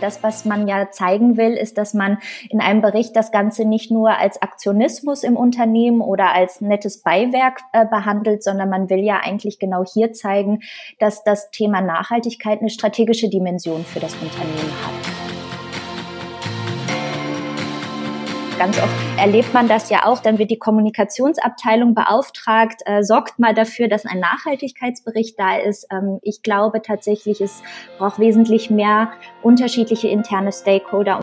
Das, was man ja zeigen will, ist, dass man in einem Bericht das Ganze nicht nur als Aktionismus im Unternehmen oder als nettes Beiwerk äh, behandelt, sondern man will ja eigentlich genau hier zeigen, dass das Thema Nachhaltigkeit eine strategische Dimension für das Unternehmen hat. Ganz oft erlebt man das ja auch, dann wird die Kommunikationsabteilung beauftragt, äh, sorgt mal dafür, dass ein Nachhaltigkeitsbericht da ist. Ähm, ich glaube tatsächlich, es braucht wesentlich mehr unterschiedliche interne Stakeholder.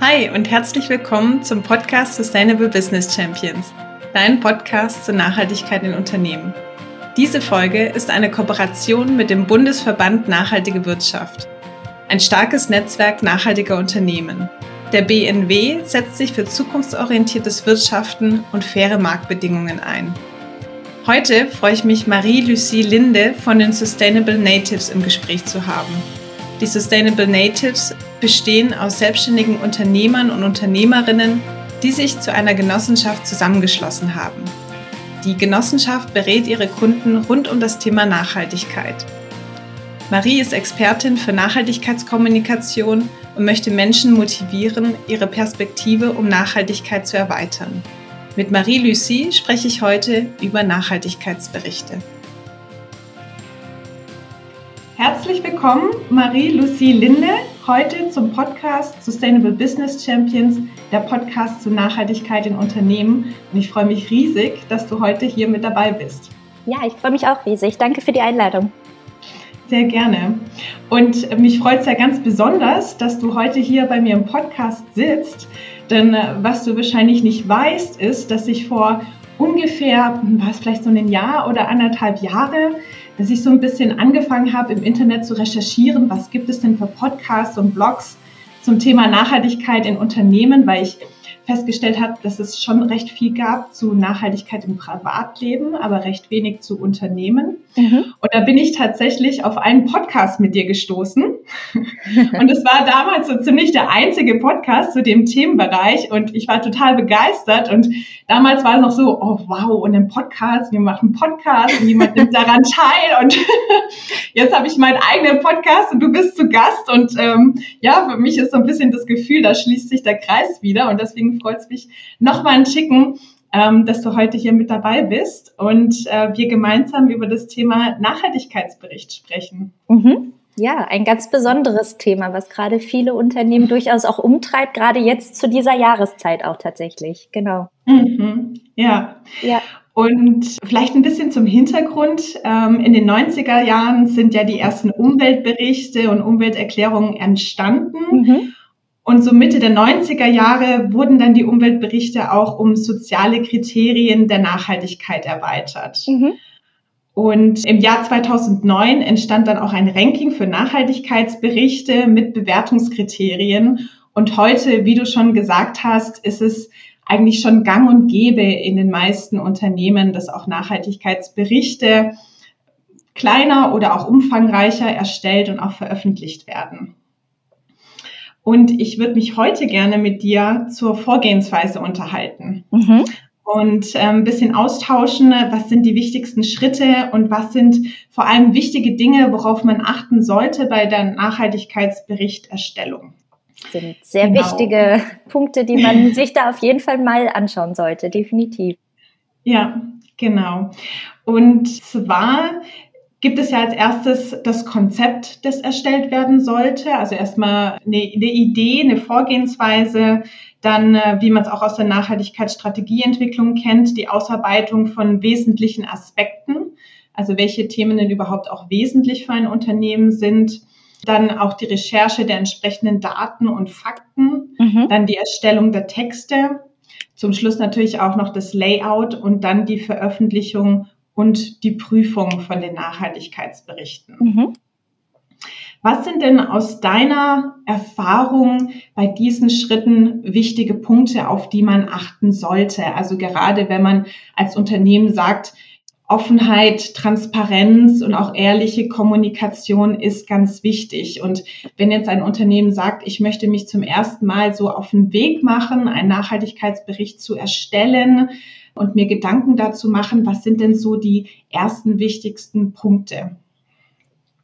Hi und herzlich willkommen zum Podcast Sustainable Business Champions, dein Podcast zur Nachhaltigkeit in Unternehmen. Diese Folge ist eine Kooperation mit dem Bundesverband Nachhaltige Wirtschaft, ein starkes Netzwerk nachhaltiger Unternehmen. Der BNW setzt sich für zukunftsorientiertes Wirtschaften und faire Marktbedingungen ein. Heute freue ich mich, Marie-Lucie Linde von den Sustainable Natives im Gespräch zu haben. Die Sustainable Natives bestehen aus selbstständigen Unternehmern und Unternehmerinnen, die sich zu einer Genossenschaft zusammengeschlossen haben. Die Genossenschaft berät ihre Kunden rund um das Thema Nachhaltigkeit. Marie ist Expertin für Nachhaltigkeitskommunikation und möchte Menschen motivieren, ihre Perspektive um Nachhaltigkeit zu erweitern. Mit Marie-Lucie spreche ich heute über Nachhaltigkeitsberichte. Herzlich willkommen, Marie-Lucie Linde, heute zum Podcast Sustainable Business Champions, der Podcast zur Nachhaltigkeit in Unternehmen. Und ich freue mich riesig, dass du heute hier mit dabei bist. Ja, ich freue mich auch riesig. Danke für die Einladung. Sehr gerne. Und mich freut es ja ganz besonders, dass du heute hier bei mir im Podcast sitzt. Denn äh, was du wahrscheinlich nicht weißt, ist, dass ich vor ungefähr, war es vielleicht so ein Jahr oder anderthalb Jahre, dass ich so ein bisschen angefangen habe, im Internet zu recherchieren, was gibt es denn für Podcasts und Blogs zum Thema Nachhaltigkeit in Unternehmen, weil ich festgestellt habe, dass es schon recht viel gab zu Nachhaltigkeit im Privatleben, aber recht wenig zu Unternehmen. Mhm. Und da bin ich tatsächlich auf einen Podcast mit dir gestoßen. und es war damals so ziemlich der einzige Podcast zu dem Themenbereich und ich war total begeistert. Und damals war es noch so, oh wow, und ein Podcast, wir machen Podcast und jemand nimmt daran teil. Und jetzt habe ich meinen eigenen Podcast und du bist zu Gast. Und ähm, ja, für mich ist so ein bisschen das Gefühl, da schließt sich der Kreis wieder. Und deswegen freut es mich nochmal ein Schicken, ähm, dass du heute hier mit dabei bist und äh, wir gemeinsam über das Thema Nachhaltigkeitsbericht sprechen. Mhm. Ja, ein ganz besonderes Thema, was gerade viele Unternehmen durchaus auch umtreibt, gerade jetzt zu dieser Jahreszeit auch tatsächlich. Genau. Mhm. Ja. Ja. Und vielleicht ein bisschen zum Hintergrund. Ähm, in den 90er Jahren sind ja die ersten Umweltberichte und Umwelterklärungen entstanden. Mhm. Und so Mitte der 90er Jahre wurden dann die Umweltberichte auch um soziale Kriterien der Nachhaltigkeit erweitert. Mhm. Und im Jahr 2009 entstand dann auch ein Ranking für Nachhaltigkeitsberichte mit Bewertungskriterien. Und heute, wie du schon gesagt hast, ist es eigentlich schon gang und gäbe in den meisten Unternehmen, dass auch Nachhaltigkeitsberichte kleiner oder auch umfangreicher erstellt und auch veröffentlicht werden. Und ich würde mich heute gerne mit dir zur Vorgehensweise unterhalten. Mhm. Und äh, ein bisschen austauschen, was sind die wichtigsten Schritte und was sind vor allem wichtige Dinge, worauf man achten sollte bei der Nachhaltigkeitsberichterstellung. Das sind sehr genau. wichtige Punkte, die man sich da auf jeden Fall mal anschauen sollte, definitiv. Ja, genau. Und zwar gibt es ja als erstes das Konzept, das erstellt werden sollte. Also erstmal eine, eine Idee, eine Vorgehensweise, dann, äh, wie man es auch aus der Nachhaltigkeitsstrategieentwicklung kennt, die Ausarbeitung von wesentlichen Aspekten, also welche Themen denn überhaupt auch wesentlich für ein Unternehmen sind. Dann auch die Recherche der entsprechenden Daten und Fakten, mhm. dann die Erstellung der Texte, zum Schluss natürlich auch noch das Layout und dann die Veröffentlichung und die Prüfung von den Nachhaltigkeitsberichten. Mhm. Was sind denn aus deiner Erfahrung bei diesen Schritten wichtige Punkte, auf die man achten sollte? Also gerade wenn man als Unternehmen sagt, Offenheit, Transparenz und auch ehrliche Kommunikation ist ganz wichtig. Und wenn jetzt ein Unternehmen sagt, ich möchte mich zum ersten Mal so auf den Weg machen, einen Nachhaltigkeitsbericht zu erstellen, und mir Gedanken dazu machen, was sind denn so die ersten wichtigsten Punkte?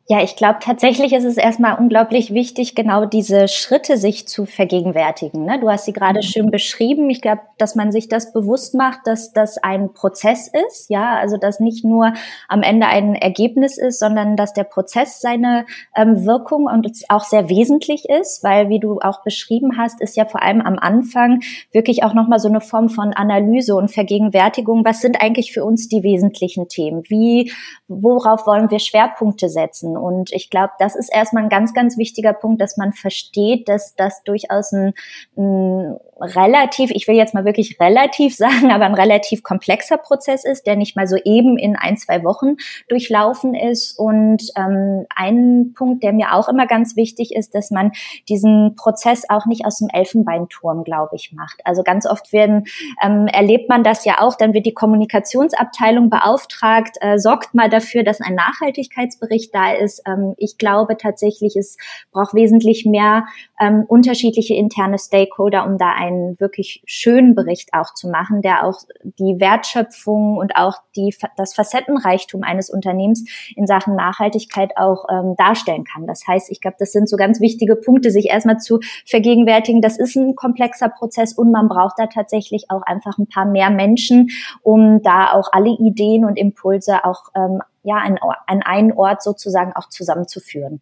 Ja, ich glaube tatsächlich ist es erstmal unglaublich wichtig, genau diese Schritte sich zu vergegenwärtigen. Ne? Du hast sie gerade mhm. schön beschrieben. Ich glaube, dass man sich das bewusst macht, dass das ein Prozess ist, ja, also dass nicht nur am Ende ein Ergebnis ist, sondern dass der Prozess seine ähm, Wirkung und auch sehr wesentlich ist, weil wie du auch beschrieben hast, ist ja vor allem am Anfang wirklich auch nochmal so eine Form von Analyse und Vergegenwärtigung. Was sind eigentlich für uns die wesentlichen Themen? Wie, worauf wollen wir Schwerpunkte setzen? Lassen. Und ich glaube, das ist erstmal ein ganz, ganz wichtiger Punkt, dass man versteht, dass das durchaus ein, ein relativ, ich will jetzt mal wirklich relativ sagen, aber ein relativ komplexer Prozess ist, der nicht mal so eben in ein, zwei Wochen durchlaufen ist. Und ähm, ein Punkt, der mir auch immer ganz wichtig ist, dass man diesen Prozess auch nicht aus dem Elfenbeinturm, glaube ich, macht. Also ganz oft werden, ähm, erlebt man das ja auch, dann wird die Kommunikationsabteilung beauftragt, äh, sorgt mal dafür, dass ein Nachhaltigkeitsbericht da ist. Ähm, ich glaube tatsächlich, es braucht wesentlich mehr ähm, unterschiedliche interne Stakeholder, um da einen wirklich schönen Bericht auch zu machen, der auch die Wertschöpfung und auch die, das Facettenreichtum eines Unternehmens in Sachen Nachhaltigkeit auch ähm, darstellen kann. Das heißt, ich glaube, das sind so ganz wichtige Punkte, sich erstmal zu vergegenwärtigen. Das ist ein komplexer Prozess und man braucht da tatsächlich auch einfach ein paar mehr Menschen, um da auch alle Ideen und Impulse auch ähm, ja, an, an einen Ort sozusagen auch zusammenzuführen.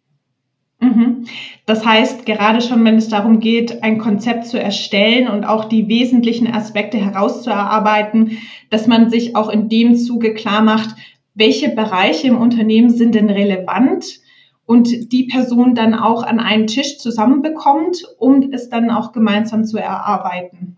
Mhm. Das heißt, gerade schon, wenn es darum geht, ein Konzept zu erstellen und auch die wesentlichen Aspekte herauszuarbeiten, dass man sich auch in dem Zuge klar macht, welche Bereiche im Unternehmen sind denn relevant und die Person dann auch an einen Tisch zusammenbekommt, um es dann auch gemeinsam zu erarbeiten.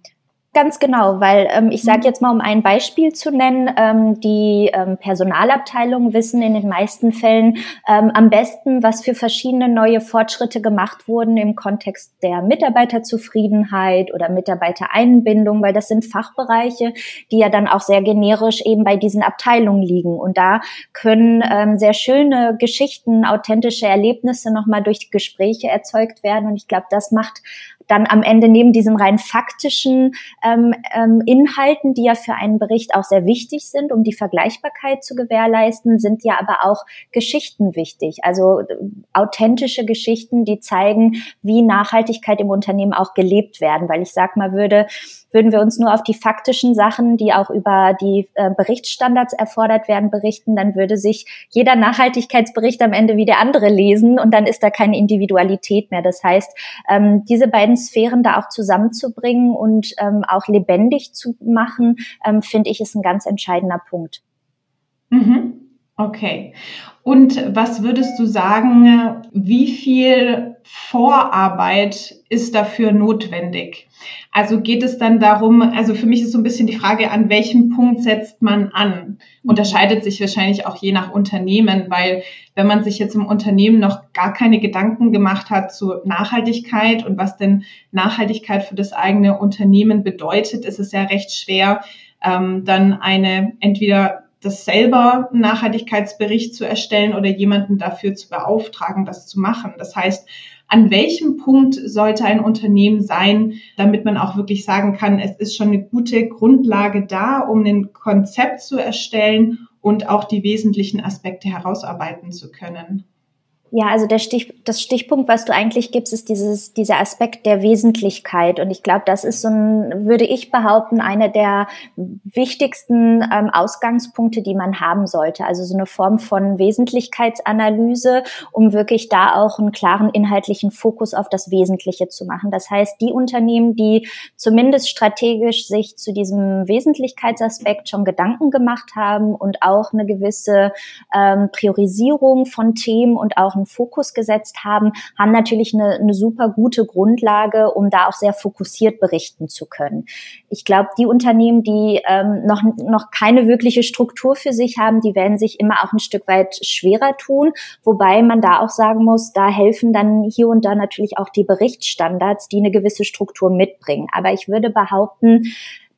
Ganz genau, weil ähm, ich sage mhm. jetzt mal, um ein Beispiel zu nennen, ähm, die ähm, Personalabteilungen wissen in den meisten Fällen ähm, am besten, was für verschiedene neue Fortschritte gemacht wurden im Kontext der Mitarbeiterzufriedenheit oder Mitarbeitereinbindung, weil das sind Fachbereiche, die ja dann auch sehr generisch eben bei diesen Abteilungen liegen. Und da können ähm, sehr schöne Geschichten, authentische Erlebnisse nochmal durch Gespräche erzeugt werden. Und ich glaube, das macht dann am Ende neben diesen rein faktischen ähm, ähm, Inhalten, die ja für einen Bericht auch sehr wichtig sind, um die Vergleichbarkeit zu gewährleisten, sind ja aber auch Geschichten wichtig. Also äh, authentische Geschichten, die zeigen, wie Nachhaltigkeit im Unternehmen auch gelebt werden. Weil ich sag mal würde, würden wir uns nur auf die faktischen Sachen, die auch über die äh, Berichtsstandards erfordert werden, berichten, dann würde sich jeder Nachhaltigkeitsbericht am Ende wie der andere lesen und dann ist da keine Individualität mehr. Das heißt, ähm, diese beiden Sphären da auch zusammenzubringen und ähm, auch lebendig zu machen, ähm, finde ich, ist ein ganz entscheidender Punkt. Mhm. Okay. Und was würdest du sagen, wie viel Vorarbeit ist dafür notwendig? Also geht es dann darum, also für mich ist so ein bisschen die Frage, an welchem Punkt setzt man an? Unterscheidet sich wahrscheinlich auch je nach Unternehmen, weil wenn man sich jetzt im Unternehmen noch gar keine Gedanken gemacht hat zu Nachhaltigkeit und was denn Nachhaltigkeit für das eigene Unternehmen bedeutet, ist es ja recht schwer, ähm, dann eine entweder das selber einen Nachhaltigkeitsbericht zu erstellen oder jemanden dafür zu beauftragen, das zu machen. Das heißt, an welchem Punkt sollte ein Unternehmen sein, damit man auch wirklich sagen kann, es ist schon eine gute Grundlage da, um ein Konzept zu erstellen und auch die wesentlichen Aspekte herausarbeiten zu können? Ja, also der Stich, das Stichpunkt, was du eigentlich gibst, ist dieses, dieser Aspekt der Wesentlichkeit. Und ich glaube, das ist so ein, würde ich behaupten, einer der wichtigsten ähm, Ausgangspunkte, die man haben sollte. Also so eine Form von Wesentlichkeitsanalyse, um wirklich da auch einen klaren inhaltlichen Fokus auf das Wesentliche zu machen. Das heißt, die Unternehmen, die zumindest strategisch sich zu diesem Wesentlichkeitsaspekt schon Gedanken gemacht haben und auch eine gewisse ähm, Priorisierung von Themen und auch einen Fokus gesetzt haben, haben natürlich eine, eine super gute Grundlage, um da auch sehr fokussiert berichten zu können. Ich glaube, die Unternehmen, die ähm, noch, noch keine wirkliche Struktur für sich haben, die werden sich immer auch ein Stück weit schwerer tun, wobei man da auch sagen muss, da helfen dann hier und da natürlich auch die Berichtsstandards, die eine gewisse Struktur mitbringen. Aber ich würde behaupten,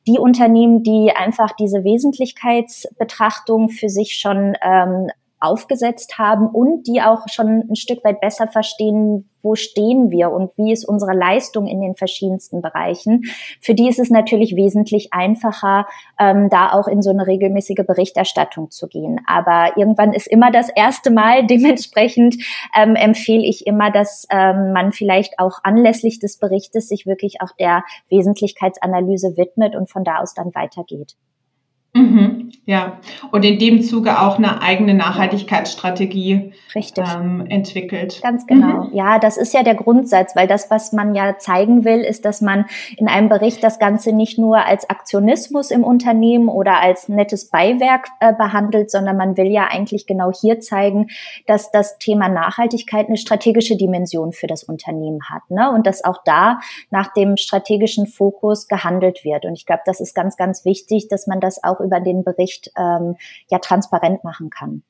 die Unternehmen, die einfach diese Wesentlichkeitsbetrachtung für sich schon ähm, aufgesetzt haben und die auch schon ein Stück weit besser verstehen, wo stehen wir und wie ist unsere Leistung in den verschiedensten Bereichen. Für die ist es natürlich wesentlich einfacher, ähm, da auch in so eine regelmäßige Berichterstattung zu gehen. Aber irgendwann ist immer das erste Mal. Dementsprechend ähm, empfehle ich immer, dass ähm, man vielleicht auch anlässlich des Berichtes sich wirklich auch der Wesentlichkeitsanalyse widmet und von da aus dann weitergeht. Mhm, ja, und in dem Zuge auch eine eigene Nachhaltigkeitsstrategie ähm, entwickelt. Ganz genau. Mhm. Ja, das ist ja der Grundsatz, weil das, was man ja zeigen will, ist, dass man in einem Bericht das Ganze nicht nur als Aktionismus im Unternehmen oder als nettes Beiwerk äh, behandelt, sondern man will ja eigentlich genau hier zeigen, dass das Thema Nachhaltigkeit eine strategische Dimension für das Unternehmen hat. Ne? Und dass auch da nach dem strategischen Fokus gehandelt wird. Und ich glaube, das ist ganz, ganz wichtig, dass man das auch über den Bericht ähm, ja transparent machen kann.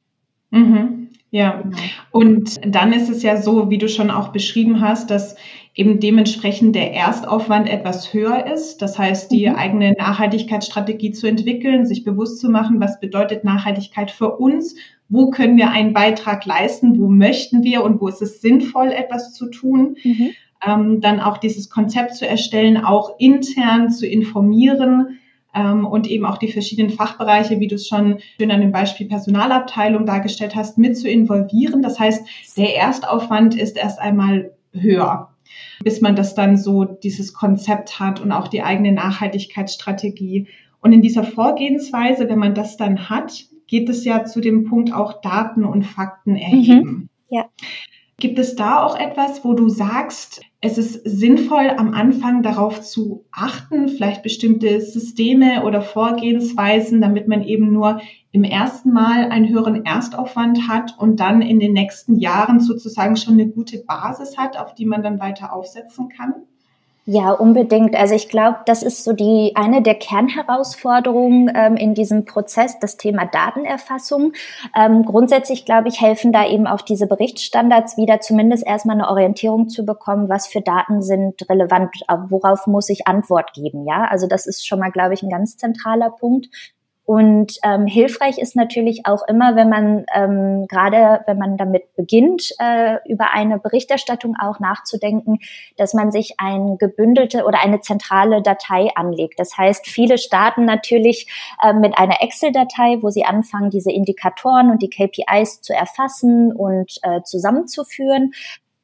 Mhm, ja, genau. und dann ist es ja so, wie du schon auch beschrieben hast, dass eben dementsprechend der Erstaufwand etwas höher ist. Das heißt, die mhm. eigene Nachhaltigkeitsstrategie zu entwickeln, sich bewusst zu machen, was bedeutet Nachhaltigkeit für uns, wo können wir einen Beitrag leisten, wo möchten wir und wo ist es sinnvoll, etwas zu tun. Mhm. Ähm, dann auch dieses Konzept zu erstellen, auch intern zu informieren, und eben auch die verschiedenen Fachbereiche, wie du es schon schön an dem Beispiel Personalabteilung dargestellt hast, mit zu involvieren. Das heißt, der Erstaufwand ist erst einmal höher, bis man das dann so dieses Konzept hat und auch die eigene Nachhaltigkeitsstrategie. Und in dieser Vorgehensweise, wenn man das dann hat, geht es ja zu dem Punkt auch Daten und Fakten erheben. Mhm. Ja. Gibt es da auch etwas, wo du sagst, es ist sinnvoll, am Anfang darauf zu achten, vielleicht bestimmte Systeme oder Vorgehensweisen, damit man eben nur im ersten Mal einen höheren Erstaufwand hat und dann in den nächsten Jahren sozusagen schon eine gute Basis hat, auf die man dann weiter aufsetzen kann? Ja, unbedingt. Also ich glaube, das ist so die eine der Kernherausforderungen ähm, in diesem Prozess, das Thema Datenerfassung. Ähm, grundsätzlich glaube ich, helfen da eben auch diese Berichtsstandards wieder, zumindest erstmal eine Orientierung zu bekommen, was für Daten sind relevant, worauf muss ich Antwort geben. Ja, also das ist schon mal, glaube ich, ein ganz zentraler Punkt. Und ähm, hilfreich ist natürlich auch immer, wenn man ähm, gerade, wenn man damit beginnt, äh, über eine Berichterstattung auch nachzudenken, dass man sich ein gebündelte oder eine zentrale Datei anlegt. Das heißt, viele starten natürlich äh, mit einer Excel-Datei, wo sie anfangen, diese Indikatoren und die KPIs zu erfassen und äh, zusammenzuführen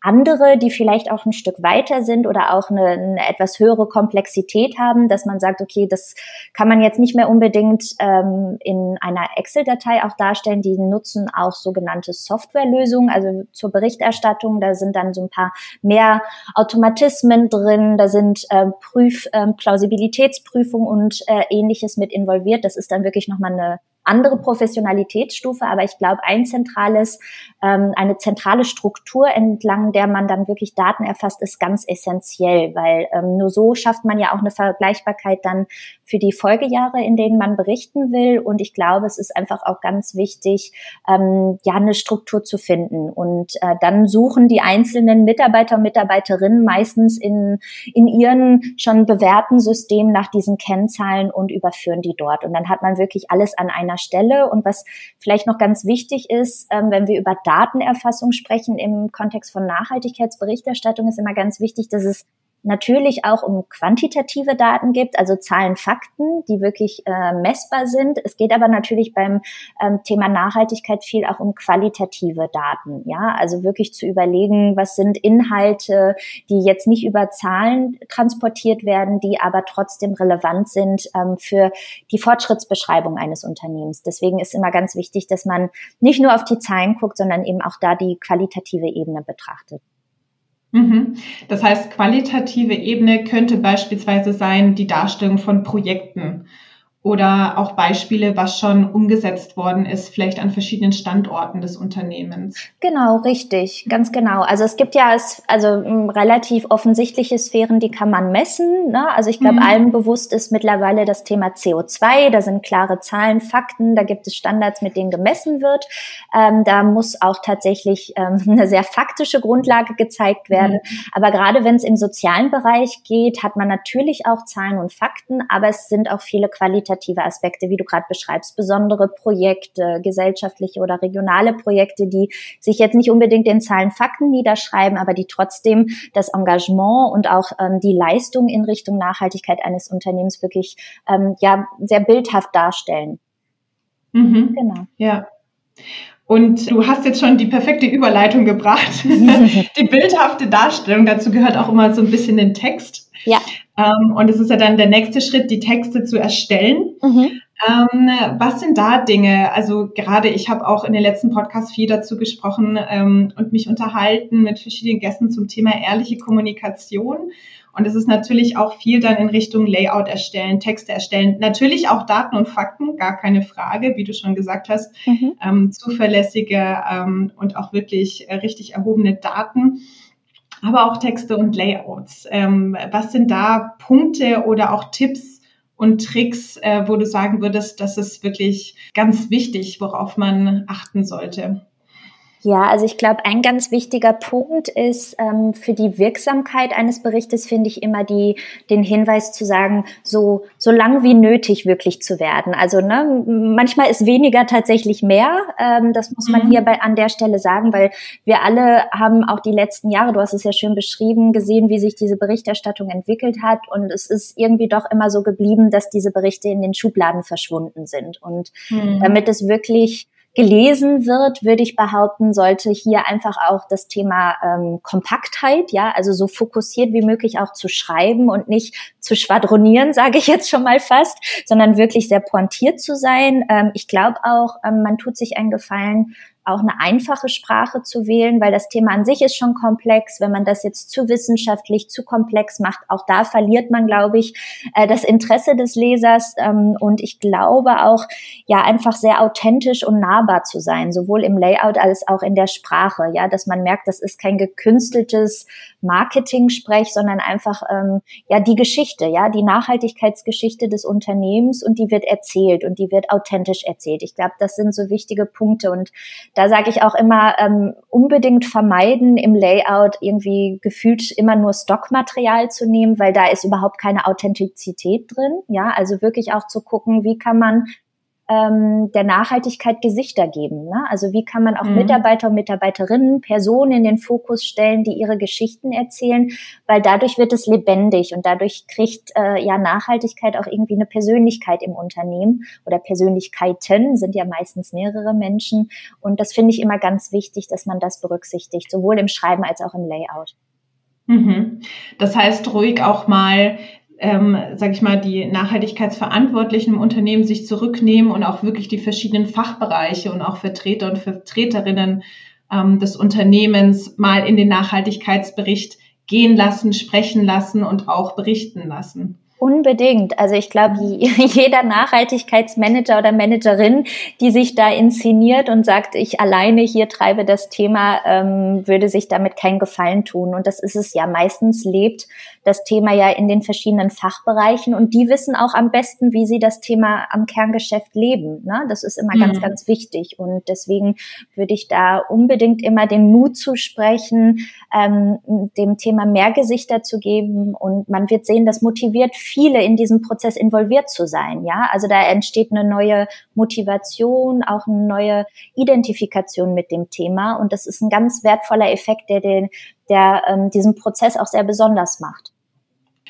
andere, die vielleicht auch ein Stück weiter sind oder auch eine, eine, etwas höhere Komplexität haben, dass man sagt, okay, das kann man jetzt nicht mehr unbedingt ähm, in einer Excel-Datei auch darstellen. Die nutzen auch sogenannte Softwarelösungen, also zur Berichterstattung. Da sind dann so ein paar mehr Automatismen drin, da sind äh, Prüf, äh, Plausibilitätsprüfungen und äh, ähnliches mit involviert. Das ist dann wirklich nochmal eine andere Professionalitätsstufe, aber ich glaube, ein zentrales, ähm, eine zentrale Struktur, entlang der man dann wirklich Daten erfasst, ist ganz essentiell, weil ähm, nur so schafft man ja auch eine Vergleichbarkeit dann für die Folgejahre, in denen man berichten will. Und ich glaube, es ist einfach auch ganz wichtig, ähm, ja, eine Struktur zu finden. Und äh, dann suchen die einzelnen Mitarbeiter und Mitarbeiterinnen meistens in, in ihren schon bewährten Systemen nach diesen Kennzahlen und überführen die dort. Und dann hat man wirklich alles an einer Stelle. Und was vielleicht noch ganz wichtig ist, ähm, wenn wir über Datenerfassung sprechen im Kontext von Nachhaltigkeitsberichterstattung, ist immer ganz wichtig, dass es natürlich auch um quantitative Daten gibt, also Zahlen, Fakten, die wirklich äh, messbar sind. Es geht aber natürlich beim ähm, Thema Nachhaltigkeit viel auch um qualitative Daten. Ja, also wirklich zu überlegen, was sind Inhalte, die jetzt nicht über Zahlen transportiert werden, die aber trotzdem relevant sind ähm, für die Fortschrittsbeschreibung eines Unternehmens. Deswegen ist immer ganz wichtig, dass man nicht nur auf die Zahlen guckt, sondern eben auch da die qualitative Ebene betrachtet. Mhm. Das heißt, qualitative Ebene könnte beispielsweise sein die Darstellung von Projekten oder auch Beispiele, was schon umgesetzt worden ist, vielleicht an verschiedenen Standorten des Unternehmens. Genau, richtig, ganz genau. Also es gibt ja also relativ offensichtliche Sphären, die kann man messen. Ne? Also ich glaube, mhm. allen bewusst ist mittlerweile das Thema CO2. Da sind klare Zahlen, Fakten, da gibt es Standards, mit denen gemessen wird. Ähm, da muss auch tatsächlich ähm, eine sehr faktische Grundlage gezeigt werden. Mhm. Aber gerade wenn es im sozialen Bereich geht, hat man natürlich auch Zahlen und Fakten, aber es sind auch viele qualitative qualitative Aspekte, wie du gerade beschreibst, besondere Projekte, gesellschaftliche oder regionale Projekte, die sich jetzt nicht unbedingt in Zahlen, Fakten niederschreiben, aber die trotzdem das Engagement und auch ähm, die Leistung in Richtung Nachhaltigkeit eines Unternehmens wirklich ähm, ja sehr bildhaft darstellen. Mhm. Genau. Ja. Und du hast jetzt schon die perfekte Überleitung gebracht. die bildhafte Darstellung, dazu gehört auch immer so ein bisschen den Text. Ja. Ähm, und es ist ja dann der nächste Schritt, die Texte zu erstellen. Mhm. Ähm, was sind da Dinge? Also gerade ich habe auch in den letzten Podcasts viel dazu gesprochen ähm, und mich unterhalten mit verschiedenen Gästen zum Thema ehrliche Kommunikation. Und es ist natürlich auch viel dann in Richtung Layout erstellen, Texte erstellen. Natürlich auch Daten und Fakten, gar keine Frage, wie du schon gesagt hast. Mhm. Ähm, zuverlässige ähm, und auch wirklich äh, richtig erhobene Daten. Aber auch Texte und Layouts. Ähm, was sind da Punkte oder auch Tipps und Tricks, äh, wo du sagen würdest, das ist wirklich ganz wichtig, worauf man achten sollte? Ja, also ich glaube, ein ganz wichtiger Punkt ist ähm, für die Wirksamkeit eines Berichtes finde ich immer die den Hinweis zu sagen, so so lang wie nötig wirklich zu werden. Also ne, manchmal ist weniger tatsächlich mehr. Ähm, das muss man mhm. hier bei an der Stelle sagen, weil wir alle haben auch die letzten Jahre, du hast es ja schön beschrieben, gesehen, wie sich diese Berichterstattung entwickelt hat und es ist irgendwie doch immer so geblieben, dass diese Berichte in den Schubladen verschwunden sind und mhm. damit es wirklich gelesen wird, würde ich behaupten, sollte hier einfach auch das Thema ähm, Kompaktheit, ja, also so fokussiert wie möglich auch zu schreiben und nicht zu schwadronieren, sage ich jetzt schon mal fast, sondern wirklich sehr pointiert zu sein. Ähm, ich glaube auch, ähm, man tut sich einen Gefallen, auch eine einfache Sprache zu wählen, weil das Thema an sich ist schon komplex. Wenn man das jetzt zu wissenschaftlich, zu komplex macht, auch da verliert man, glaube ich, äh, das Interesse des Lesers. Ähm, und ich glaube auch, ja, einfach sehr authentisch und nahbar zu sein, sowohl im Layout als auch in der Sprache. Ja, dass man merkt, das ist kein gekünsteltes Marketing-Sprech, sondern einfach, ähm, ja, die Geschichte, ja, die Nachhaltigkeitsgeschichte des Unternehmens und die wird erzählt und die wird authentisch erzählt. Ich glaube, das sind so wichtige Punkte und da sage ich auch immer, ähm, unbedingt vermeiden, im Layout irgendwie gefühlt immer nur Stockmaterial zu nehmen, weil da ist überhaupt keine Authentizität drin. Ja, also wirklich auch zu gucken, wie kann man ähm, der Nachhaltigkeit Gesichter geben. Ne? Also wie kann man auch mhm. Mitarbeiter und Mitarbeiterinnen, Personen in den Fokus stellen, die ihre Geschichten erzählen, weil dadurch wird es lebendig und dadurch kriegt äh, ja Nachhaltigkeit auch irgendwie eine Persönlichkeit im Unternehmen oder Persönlichkeiten sind ja meistens mehrere Menschen und das finde ich immer ganz wichtig, dass man das berücksichtigt, sowohl im Schreiben als auch im Layout. Mhm. Das heißt, ruhig auch mal ähm, sage ich mal, die Nachhaltigkeitsverantwortlichen im Unternehmen sich zurücknehmen und auch wirklich die verschiedenen Fachbereiche und auch Vertreter und Vertreterinnen ähm, des Unternehmens mal in den Nachhaltigkeitsbericht gehen lassen, sprechen lassen und auch berichten lassen. Unbedingt. Also ich glaube, jeder Nachhaltigkeitsmanager oder Managerin, die sich da inszeniert und sagt, ich alleine hier treibe das Thema, ähm, würde sich damit keinen Gefallen tun. Und das ist es ja. Meistens lebt das Thema ja in den verschiedenen Fachbereichen und die wissen auch am besten, wie sie das Thema am Kerngeschäft leben. Ne? Das ist immer mhm. ganz, ganz wichtig. Und deswegen würde ich da unbedingt immer den Mut zusprechen, ähm, dem Thema mehr Gesichter zu geben. Und man wird sehen, das motiviert viele in diesem Prozess involviert zu sein. Ja, also da entsteht eine neue Motivation, auch eine neue Identifikation mit dem Thema. Und das ist ein ganz wertvoller Effekt, der den, der ähm, diesen Prozess auch sehr besonders macht.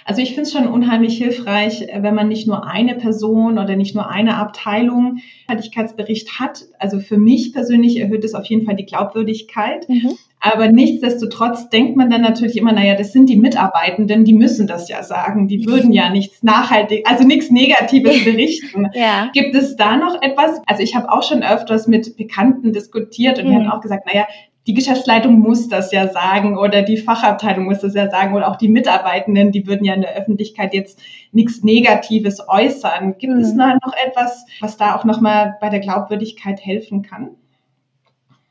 Also ich finde es schon unheimlich hilfreich, wenn man nicht nur eine Person oder nicht nur eine Abteilung Nachhaltigkeitsbericht hat. Also für mich persönlich erhöht es auf jeden Fall die Glaubwürdigkeit. Mhm. Aber nichtsdestotrotz denkt man dann natürlich immer, naja, das sind die Mitarbeitenden, die müssen das ja sagen. Die würden ja nichts nachhaltig, also nichts Negatives berichten. ja. Gibt es da noch etwas? Also ich habe auch schon öfters mit Bekannten diskutiert und mhm. die haben auch gesagt, naja, die Geschäftsleitung muss das ja sagen oder die Fachabteilung muss das ja sagen oder auch die Mitarbeitenden, die würden ja in der Öffentlichkeit jetzt nichts Negatives äußern. Gibt mhm. es noch etwas, was da auch nochmal bei der Glaubwürdigkeit helfen kann?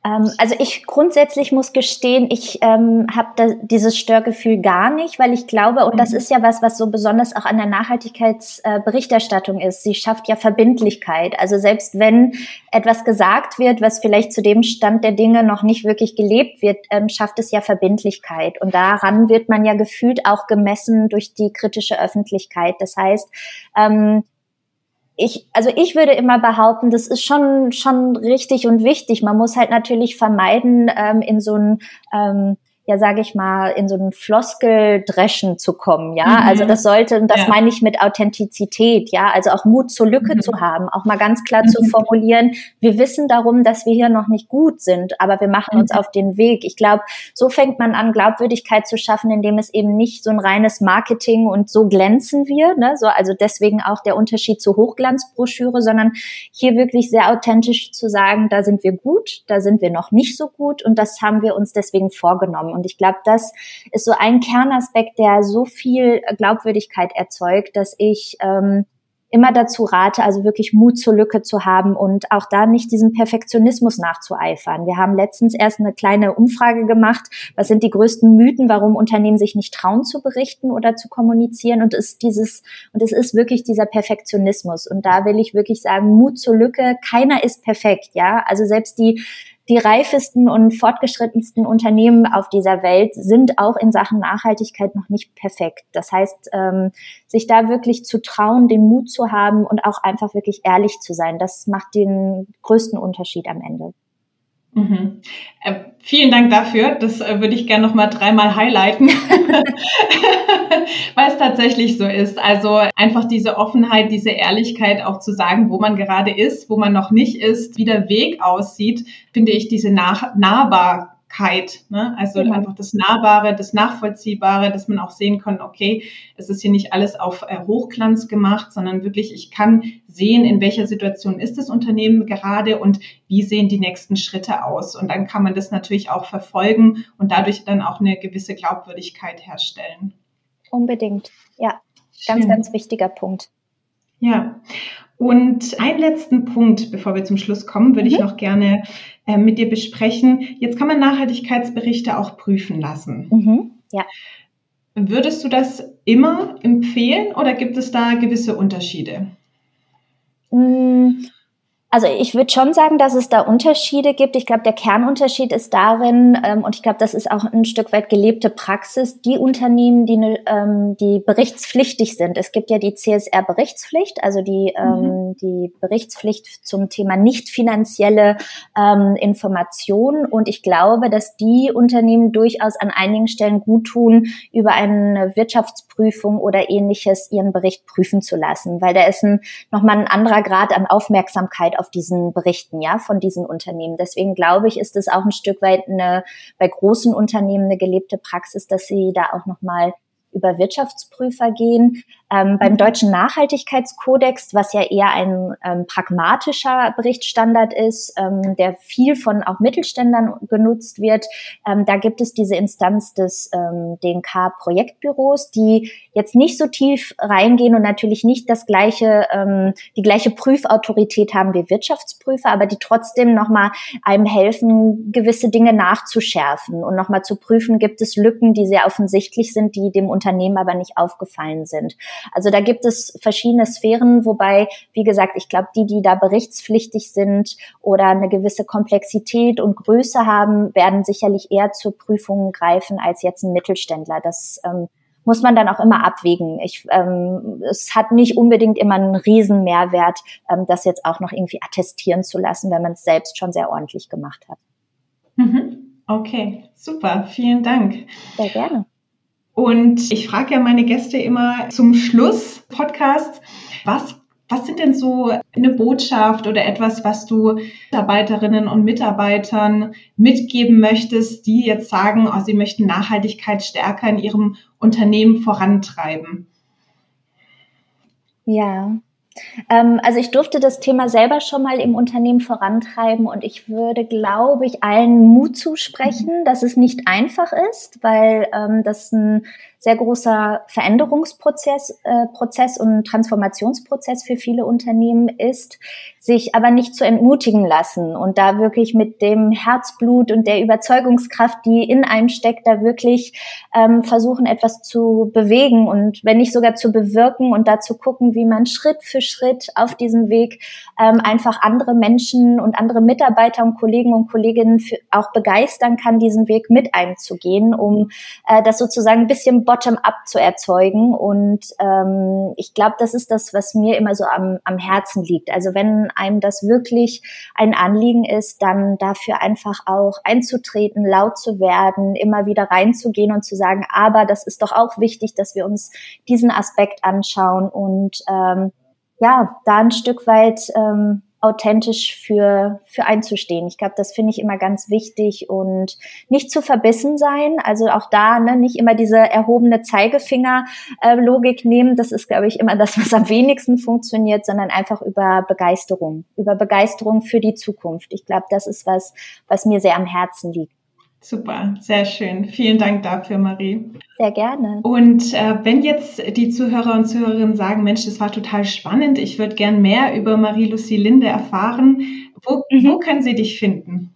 Ähm, also ich grundsätzlich muss gestehen, ich ähm, habe dieses Störgefühl gar nicht, weil ich glaube, und das mhm. ist ja was, was so besonders auch an der Nachhaltigkeitsberichterstattung äh, ist, sie schafft ja Verbindlichkeit. Also selbst wenn etwas gesagt wird, was vielleicht zu dem Stand der Dinge noch nicht wirklich gelebt wird, ähm, schafft es ja Verbindlichkeit. Und daran wird man ja gefühlt auch gemessen durch die kritische Öffentlichkeit. Das heißt, ähm, ich, also ich würde immer behaupten, das ist schon, schon richtig und wichtig. Man muss halt natürlich vermeiden, ähm, in so ein, ähm, ja, sage ich mal, in so ein Floskeldreschen zu kommen, ja. Mhm. Also das sollte, und das ja. meine ich mit Authentizität, ja, also auch Mut zur Lücke mhm. zu haben, auch mal ganz klar mhm. zu formulieren, wir wissen darum, dass wir hier noch nicht gut sind, aber wir machen uns mhm. auf den Weg. Ich glaube, so fängt man an, Glaubwürdigkeit zu schaffen, indem es eben nicht so ein reines Marketing und so glänzen wir, ne, so, also deswegen auch der Unterschied zur Hochglanzbroschüre, sondern hier wirklich sehr authentisch zu sagen, da sind wir gut, da sind wir noch nicht so gut und das haben wir uns deswegen vorgenommen. Und ich glaube, das ist so ein Kernaspekt, der so viel Glaubwürdigkeit erzeugt, dass ich ähm, immer dazu rate, also wirklich Mut zur Lücke zu haben und auch da nicht diesem Perfektionismus nachzueifern. Wir haben letztens erst eine kleine Umfrage gemacht. Was sind die größten Mythen, warum Unternehmen sich nicht trauen zu berichten oder zu kommunizieren? Und ist dieses, und es ist wirklich dieser Perfektionismus. Und da will ich wirklich sagen, Mut zur Lücke. Keiner ist perfekt, ja. Also selbst die die reifesten und fortgeschrittensten Unternehmen auf dieser Welt sind auch in Sachen Nachhaltigkeit noch nicht perfekt. Das heißt, ähm, sich da wirklich zu trauen, den Mut zu haben und auch einfach wirklich ehrlich zu sein, das macht den größten Unterschied am Ende. Mhm. Äh, vielen Dank dafür. Das äh, würde ich gerne noch mal dreimal highlighten, weil es tatsächlich so ist. Also einfach diese Offenheit, diese Ehrlichkeit auch zu sagen, wo man gerade ist, wo man noch nicht ist, wie der Weg aussieht, finde ich diese Nach Nahbar Nahbarkeit, ne? also genau. einfach das Nahbare, das Nachvollziehbare, dass man auch sehen kann, okay, es ist hier nicht alles auf äh, Hochglanz gemacht, sondern wirklich, ich kann sehen, in welcher Situation ist das Unternehmen gerade und wie sehen die nächsten Schritte aus. Und dann kann man das natürlich auch verfolgen und dadurch dann auch eine gewisse Glaubwürdigkeit herstellen. Unbedingt, ja. Ganz, Schön. ganz wichtiger Punkt. Ja, und einen letzten Punkt, bevor wir zum Schluss kommen, würde mhm. ich noch gerne äh, mit dir besprechen. Jetzt kann man Nachhaltigkeitsberichte auch prüfen lassen. Mhm. Ja. Würdest du das immer empfehlen oder gibt es da gewisse Unterschiede? Mhm. Also ich würde schon sagen, dass es da Unterschiede gibt. Ich glaube, der Kernunterschied ist darin, ähm, und ich glaube, das ist auch ein Stück weit gelebte Praxis, die Unternehmen, die, ne, ähm, die berichtspflichtig sind. Es gibt ja die CSR-Berichtspflicht, also die, ähm, mhm. die Berichtspflicht zum Thema nicht finanzielle ähm, Informationen. Und ich glaube, dass die Unternehmen durchaus an einigen Stellen gut tun, über eine Wirtschaftsprüfung oder ähnliches ihren Bericht prüfen zu lassen, weil da ist ein, nochmal ein anderer Grad an Aufmerksamkeit auf diesen Berichten, ja, von diesen Unternehmen. Deswegen glaube ich, ist es auch ein Stück weit eine, bei großen Unternehmen eine gelebte Praxis, dass sie da auch nochmal über Wirtschaftsprüfer gehen. Ähm, beim deutschen Nachhaltigkeitskodex, was ja eher ein ähm, pragmatischer Berichtsstandard ist, ähm, der viel von auch Mittelständlern genutzt wird, ähm, da gibt es diese Instanz des ähm, DNK-Projektbüros, die jetzt nicht so tief reingehen und natürlich nicht das gleiche, ähm, die gleiche Prüfautorität haben wie Wirtschaftsprüfer, aber die trotzdem nochmal einem helfen, gewisse Dinge nachzuschärfen und nochmal zu prüfen, gibt es Lücken, die sehr offensichtlich sind, die dem Unternehmen aber nicht aufgefallen sind. Also da gibt es verschiedene Sphären, wobei, wie gesagt, ich glaube, die, die da berichtspflichtig sind oder eine gewisse Komplexität und Größe haben, werden sicherlich eher zur Prüfung greifen als jetzt ein Mittelständler. Das ähm, muss man dann auch immer abwägen. Ich, ähm, es hat nicht unbedingt immer einen riesen Mehrwert, ähm, das jetzt auch noch irgendwie attestieren zu lassen, wenn man es selbst schon sehr ordentlich gemacht hat. Mhm. Okay, super, vielen Dank. Sehr gerne. Und ich frage ja meine Gäste immer zum Schluss Podcast, was was sind denn so eine Botschaft oder etwas, was du Mitarbeiterinnen und Mitarbeitern mitgeben möchtest, die jetzt sagen, oh, sie möchten Nachhaltigkeit stärker in ihrem Unternehmen vorantreiben? Ja, also ich durfte das Thema selber schon mal im Unternehmen vorantreiben und ich würde, glaube ich, allen Mut zusprechen, dass es nicht einfach ist, weil ähm, das ein sehr großer Veränderungsprozess äh, Prozess und Transformationsprozess für viele Unternehmen ist, sich aber nicht zu entmutigen lassen und da wirklich mit dem Herzblut und der Überzeugungskraft, die in einem steckt, da wirklich ähm, versuchen, etwas zu bewegen und wenn nicht sogar zu bewirken und da zu gucken, wie man Schritt für Schritt auf diesem Weg ähm, einfach andere Menschen und andere Mitarbeiter und Kollegen und Kolleginnen für, auch begeistern kann, diesen Weg mit einzugehen, um äh, das sozusagen ein bisschen bottom-up zu erzeugen. Und ähm, ich glaube, das ist das, was mir immer so am, am Herzen liegt. Also wenn einem das wirklich ein Anliegen ist, dann dafür einfach auch einzutreten, laut zu werden, immer wieder reinzugehen und zu sagen, aber das ist doch auch wichtig, dass wir uns diesen Aspekt anschauen und ähm, ja, da ein Stück weit ähm, authentisch für, für einzustehen. Ich glaube, das finde ich immer ganz wichtig und nicht zu verbissen sein. Also auch da ne, nicht immer diese erhobene Zeigefinger-Logik nehmen. Das ist, glaube ich, immer das, was am wenigsten funktioniert, sondern einfach über Begeisterung, über Begeisterung für die Zukunft. Ich glaube, das ist was, was mir sehr am Herzen liegt. Super, sehr schön. Vielen Dank dafür, Marie. Sehr gerne. Und äh, wenn jetzt die Zuhörer und Zuhörerinnen sagen, Mensch, das war total spannend, ich würde gern mehr über Marie-Lucie Linde erfahren, wo, mhm. wo können sie dich finden?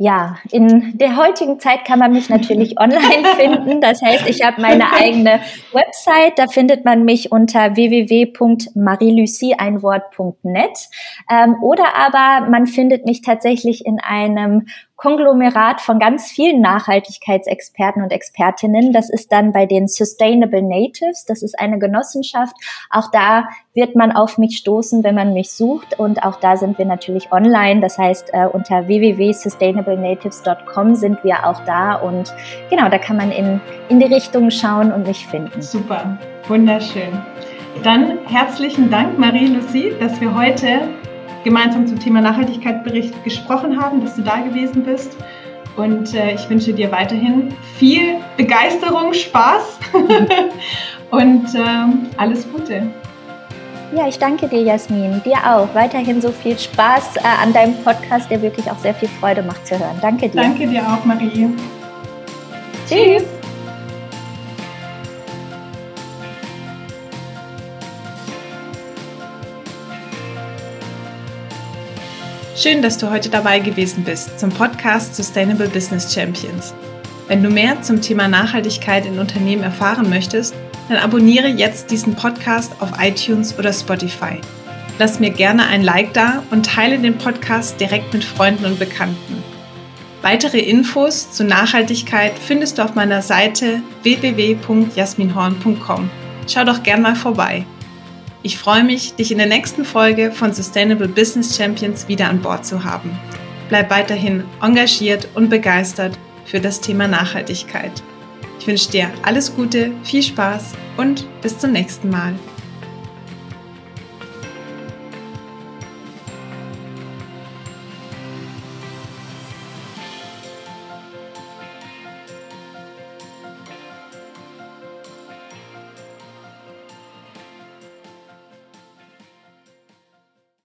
Ja, in der heutigen Zeit kann man mich natürlich online finden. Das heißt, ich habe meine eigene Website. Da findet man mich unter www.marilucieeinwort.net. Ähm, oder aber man findet mich tatsächlich in einem Konglomerat von ganz vielen Nachhaltigkeitsexperten und Expertinnen. Das ist dann bei den Sustainable Natives. Das ist eine Genossenschaft. Auch da wird man auf mich stoßen, wenn man mich sucht. Und auch da sind wir natürlich online. Das heißt, äh, unter www.sustainablenatives.com sind wir auch da. Und genau, da kann man in, in die Richtung schauen und mich finden. Super, wunderschön. Dann herzlichen Dank, Marie-Lucie, dass wir heute gemeinsam zum Thema Nachhaltigkeitsbericht gesprochen haben, dass du da gewesen bist. Und äh, ich wünsche dir weiterhin viel Begeisterung, Spaß und äh, alles Gute. Ja, ich danke dir, Jasmin. Dir auch. Weiterhin so viel Spaß äh, an deinem Podcast, der wirklich auch sehr viel Freude macht zu hören. Danke dir. Danke dir auch, Marie. Tschüss. Schön, dass du heute dabei gewesen bist zum Podcast Sustainable Business Champions. Wenn du mehr zum Thema Nachhaltigkeit in Unternehmen erfahren möchtest, dann abonniere jetzt diesen Podcast auf iTunes oder Spotify. Lass mir gerne ein Like da und teile den Podcast direkt mit Freunden und Bekannten. Weitere Infos zu Nachhaltigkeit findest du auf meiner Seite www.jasminhorn.com. Schau doch gern mal vorbei. Ich freue mich, dich in der nächsten Folge von Sustainable Business Champions wieder an Bord zu haben. Bleib weiterhin engagiert und begeistert für das Thema Nachhaltigkeit. Ich wünsche dir alles Gute, viel Spaß und bis zum nächsten Mal.